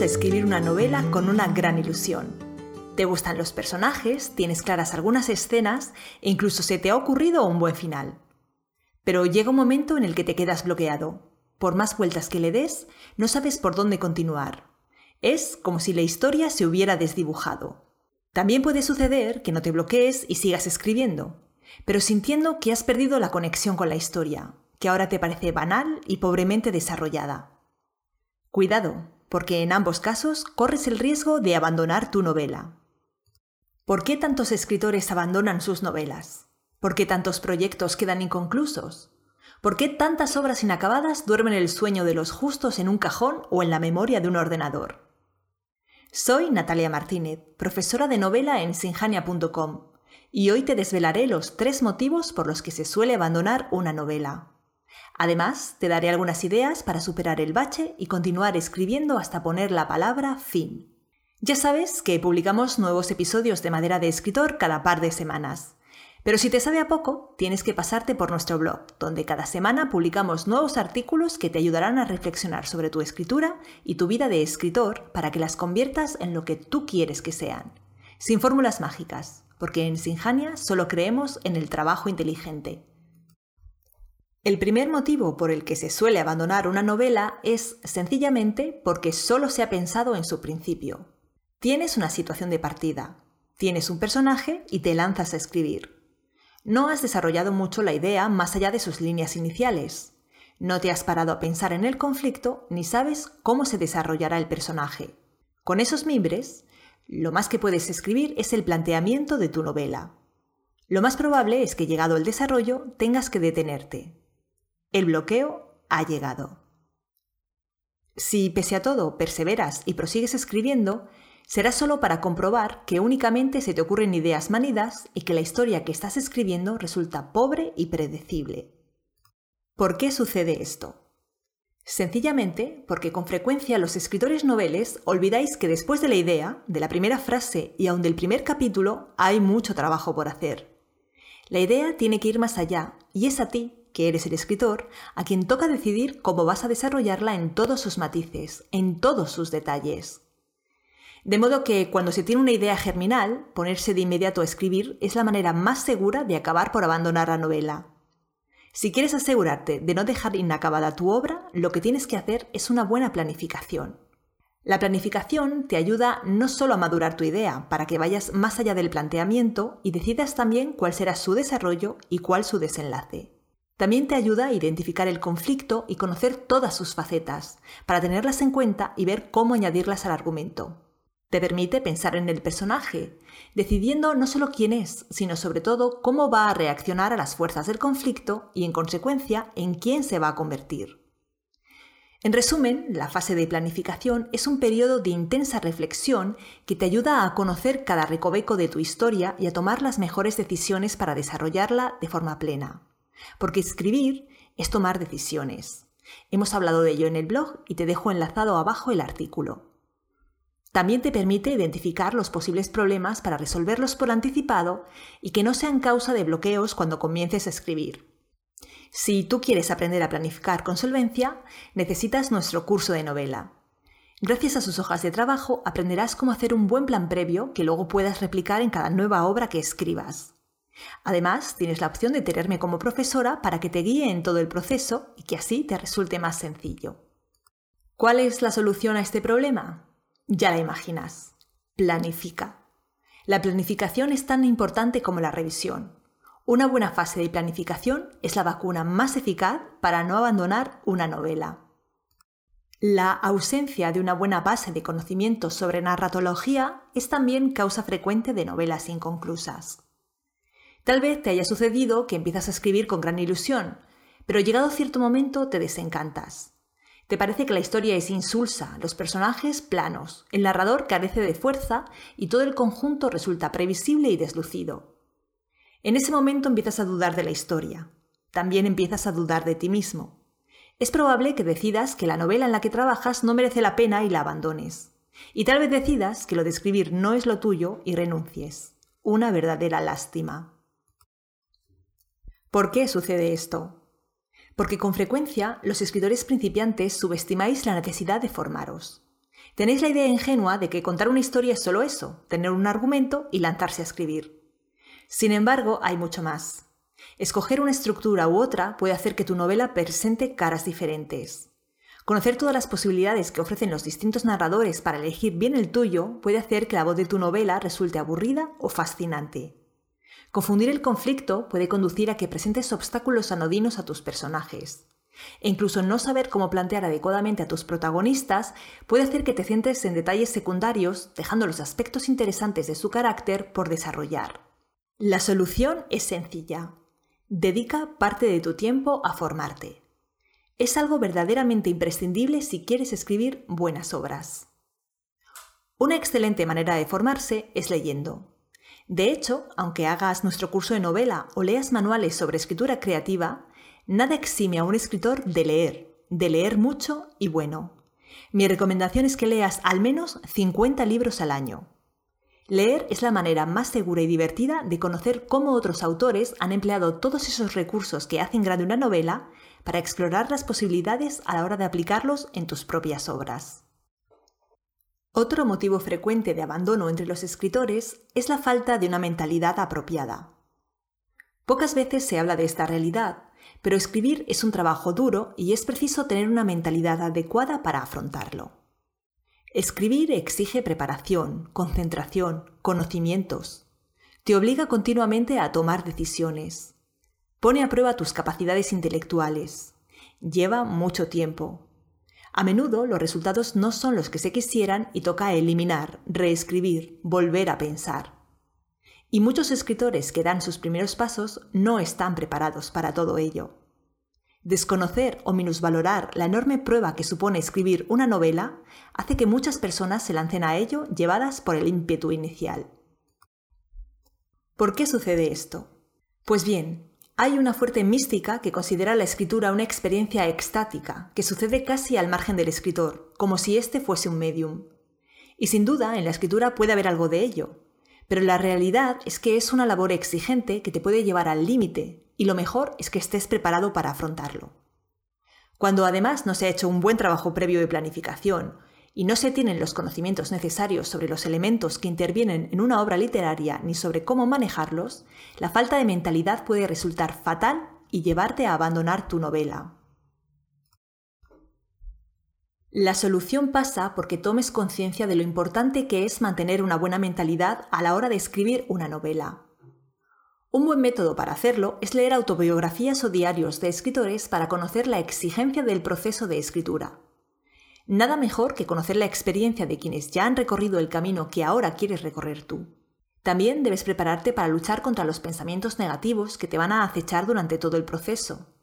a escribir una novela con una gran ilusión. Te gustan los personajes, tienes claras algunas escenas e incluso se te ha ocurrido un buen final. Pero llega un momento en el que te quedas bloqueado. Por más vueltas que le des, no sabes por dónde continuar. Es como si la historia se hubiera desdibujado. También puede suceder que no te bloquees y sigas escribiendo, pero sintiendo que has perdido la conexión con la historia, que ahora te parece banal y pobremente desarrollada. Cuidado, porque en ambos casos corres el riesgo de abandonar tu novela. ¿Por qué tantos escritores abandonan sus novelas? ¿Por qué tantos proyectos quedan inconclusos? ¿Por qué tantas obras inacabadas duermen el sueño de los justos en un cajón o en la memoria de un ordenador? Soy Natalia Martínez, profesora de novela en sinjania.com, y hoy te desvelaré los tres motivos por los que se suele abandonar una novela. Además, te daré algunas ideas para superar el bache y continuar escribiendo hasta poner la palabra fin. Ya sabes que publicamos nuevos episodios de Madera de Escritor cada par de semanas. Pero si te sabe a poco, tienes que pasarte por nuestro blog, donde cada semana publicamos nuevos artículos que te ayudarán a reflexionar sobre tu escritura y tu vida de escritor para que las conviertas en lo que tú quieres que sean. Sin fórmulas mágicas, porque en Sinjania solo creemos en el trabajo inteligente. El primer motivo por el que se suele abandonar una novela es sencillamente porque solo se ha pensado en su principio. Tienes una situación de partida, tienes un personaje y te lanzas a escribir. No has desarrollado mucho la idea más allá de sus líneas iniciales. No te has parado a pensar en el conflicto ni sabes cómo se desarrollará el personaje. Con esos mimbres, lo más que puedes escribir es el planteamiento de tu novela. Lo más probable es que llegado el desarrollo tengas que detenerte, el bloqueo ha llegado. Si pese a todo perseveras y prosigues escribiendo, será solo para comprobar que únicamente se te ocurren ideas manidas y que la historia que estás escribiendo resulta pobre y predecible. ¿Por qué sucede esto? Sencillamente porque con frecuencia los escritores noveles olvidáis que después de la idea, de la primera frase y aun del primer capítulo, hay mucho trabajo por hacer. La idea tiene que ir más allá y es a ti que eres el escritor, a quien toca decidir cómo vas a desarrollarla en todos sus matices, en todos sus detalles. De modo que cuando se tiene una idea germinal, ponerse de inmediato a escribir es la manera más segura de acabar por abandonar la novela. Si quieres asegurarte de no dejar inacabada tu obra, lo que tienes que hacer es una buena planificación. La planificación te ayuda no solo a madurar tu idea, para que vayas más allá del planteamiento y decidas también cuál será su desarrollo y cuál su desenlace. También te ayuda a identificar el conflicto y conocer todas sus facetas, para tenerlas en cuenta y ver cómo añadirlas al argumento. Te permite pensar en el personaje, decidiendo no solo quién es, sino sobre todo cómo va a reaccionar a las fuerzas del conflicto y en consecuencia en quién se va a convertir. En resumen, la fase de planificación es un periodo de intensa reflexión que te ayuda a conocer cada recoveco de tu historia y a tomar las mejores decisiones para desarrollarla de forma plena. Porque escribir es tomar decisiones. Hemos hablado de ello en el blog y te dejo enlazado abajo el artículo. También te permite identificar los posibles problemas para resolverlos por anticipado y que no sean causa de bloqueos cuando comiences a escribir. Si tú quieres aprender a planificar con solvencia, necesitas nuestro curso de novela. Gracias a sus hojas de trabajo aprenderás cómo hacer un buen plan previo que luego puedas replicar en cada nueva obra que escribas. Además, tienes la opción de tenerme como profesora para que te guíe en todo el proceso y que así te resulte más sencillo. ¿Cuál es la solución a este problema? Ya la imaginas. Planifica. La planificación es tan importante como la revisión. Una buena fase de planificación es la vacuna más eficaz para no abandonar una novela. La ausencia de una buena base de conocimientos sobre narratología es también causa frecuente de novelas inconclusas. Tal vez te haya sucedido que empiezas a escribir con gran ilusión, pero llegado cierto momento te desencantas. Te parece que la historia es insulsa, los personajes planos, el narrador carece de fuerza y todo el conjunto resulta previsible y deslucido. En ese momento empiezas a dudar de la historia. También empiezas a dudar de ti mismo. Es probable que decidas que la novela en la que trabajas no merece la pena y la abandones. Y tal vez decidas que lo de escribir no es lo tuyo y renuncies. Una verdadera lástima. ¿Por qué sucede esto? Porque con frecuencia los escritores principiantes subestimáis la necesidad de formaros. Tenéis la idea ingenua de que contar una historia es solo eso, tener un argumento y lanzarse a escribir. Sin embargo, hay mucho más. Escoger una estructura u otra puede hacer que tu novela presente caras diferentes. Conocer todas las posibilidades que ofrecen los distintos narradores para elegir bien el tuyo puede hacer que la voz de tu novela resulte aburrida o fascinante. Confundir el conflicto puede conducir a que presentes obstáculos anodinos a tus personajes. E incluso no saber cómo plantear adecuadamente a tus protagonistas puede hacer que te centres en detalles secundarios, dejando los aspectos interesantes de su carácter por desarrollar. La solución es sencilla. Dedica parte de tu tiempo a formarte. Es algo verdaderamente imprescindible si quieres escribir buenas obras. Una excelente manera de formarse es leyendo. De hecho, aunque hagas nuestro curso de novela o leas manuales sobre escritura creativa, Nada exime a un escritor de leer, de leer mucho y bueno. Mi recomendación es que leas al menos 50 libros al año. Leer es la manera más segura y divertida de conocer cómo otros autores han empleado todos esos recursos que hacen grande una novela para explorar las posibilidades a la hora de aplicarlos en tus propias obras. Otro motivo frecuente de abandono entre los escritores es la falta de una mentalidad apropiada. Pocas veces se habla de esta realidad, pero escribir es un trabajo duro y es preciso tener una mentalidad adecuada para afrontarlo. Escribir exige preparación, concentración, conocimientos. Te obliga continuamente a tomar decisiones. Pone a prueba tus capacidades intelectuales. Lleva mucho tiempo. A menudo los resultados no son los que se quisieran y toca eliminar, reescribir, volver a pensar. Y muchos escritores que dan sus primeros pasos no están preparados para todo ello. Desconocer o minusvalorar la enorme prueba que supone escribir una novela hace que muchas personas se lancen a ello llevadas por el ímpetu inicial. ¿Por qué sucede esto? Pues bien, hay una fuerte mística que considera la escritura una experiencia extática, que sucede casi al margen del escritor, como si éste fuese un medium. Y sin duda, en la escritura puede haber algo de ello, pero la realidad es que es una labor exigente que te puede llevar al límite y lo mejor es que estés preparado para afrontarlo. Cuando además no se ha hecho un buen trabajo previo de planificación y no se tienen los conocimientos necesarios sobre los elementos que intervienen en una obra literaria ni sobre cómo manejarlos, la falta de mentalidad puede resultar fatal y llevarte a abandonar tu novela. La solución pasa porque tomes conciencia de lo importante que es mantener una buena mentalidad a la hora de escribir una novela. Un buen método para hacerlo es leer autobiografías o diarios de escritores para conocer la exigencia del proceso de escritura. Nada mejor que conocer la experiencia de quienes ya han recorrido el camino que ahora quieres recorrer tú. También debes prepararte para luchar contra los pensamientos negativos que te van a acechar durante todo el proceso.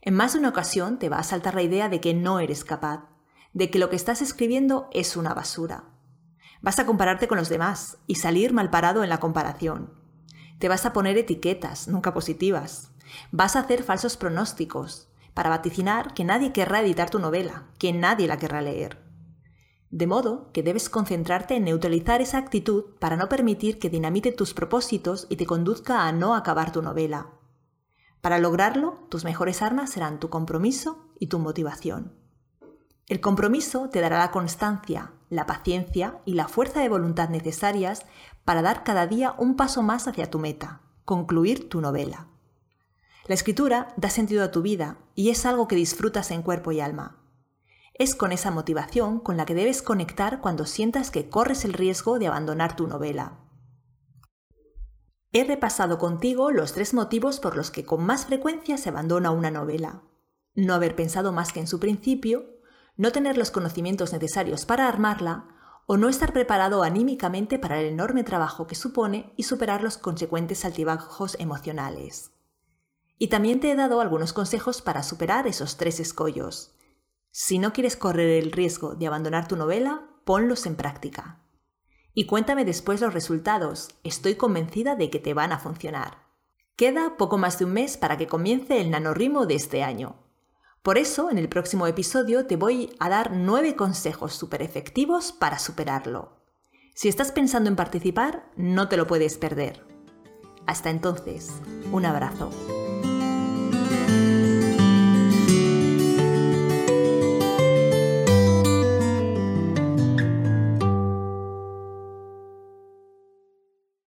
En más de una ocasión te va a saltar la idea de que no eres capaz, de que lo que estás escribiendo es una basura. Vas a compararte con los demás y salir mal parado en la comparación. Te vas a poner etiquetas, nunca positivas. Vas a hacer falsos pronósticos para vaticinar que nadie querrá editar tu novela, que nadie la querrá leer. De modo que debes concentrarte en neutralizar esa actitud para no permitir que dinamite tus propósitos y te conduzca a no acabar tu novela. Para lograrlo, tus mejores armas serán tu compromiso y tu motivación. El compromiso te dará la constancia, la paciencia y la fuerza de voluntad necesarias para dar cada día un paso más hacia tu meta, concluir tu novela. La escritura da sentido a tu vida y es algo que disfrutas en cuerpo y alma. Es con esa motivación con la que debes conectar cuando sientas que corres el riesgo de abandonar tu novela. He repasado contigo los tres motivos por los que con más frecuencia se abandona una novela. No haber pensado más que en su principio, no tener los conocimientos necesarios para armarla o no estar preparado anímicamente para el enorme trabajo que supone y superar los consecuentes altibajos emocionales. Y también te he dado algunos consejos para superar esos tres escollos. Si no quieres correr el riesgo de abandonar tu novela, ponlos en práctica. Y cuéntame después los resultados, estoy convencida de que te van a funcionar. Queda poco más de un mes para que comience el nanorrimo de este año. Por eso, en el próximo episodio te voy a dar nueve consejos súper efectivos para superarlo. Si estás pensando en participar, no te lo puedes perder. Hasta entonces, un abrazo.